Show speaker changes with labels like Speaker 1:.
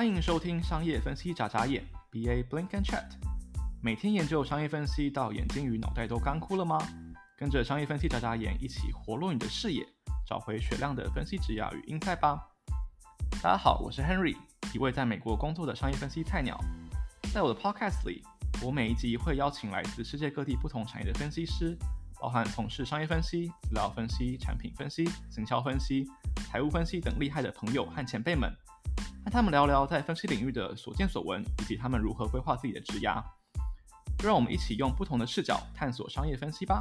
Speaker 1: 欢迎收听商业分析眨眨眼，BA Blink and Chat。每天研究商业分析到眼睛与脑袋都干枯了吗？跟着商业分析眨眨眼一起活络你的视野，找回雪亮的分析职涯与鹰眼吧。大家好，我是 Henry，一位在美国工作的商业分析菜鸟。在我的 podcast 里，我每一集会邀请来自世界各地不同产业的分析师，包含从事商业分析、资料分析、产品分析、行销分析、财务分析等厉害的朋友和前辈们，和他们聊聊在分析领域的所见所闻，以及他们如何规划自己的职涯。就让我们一起用不同的视角探索商业分析吧。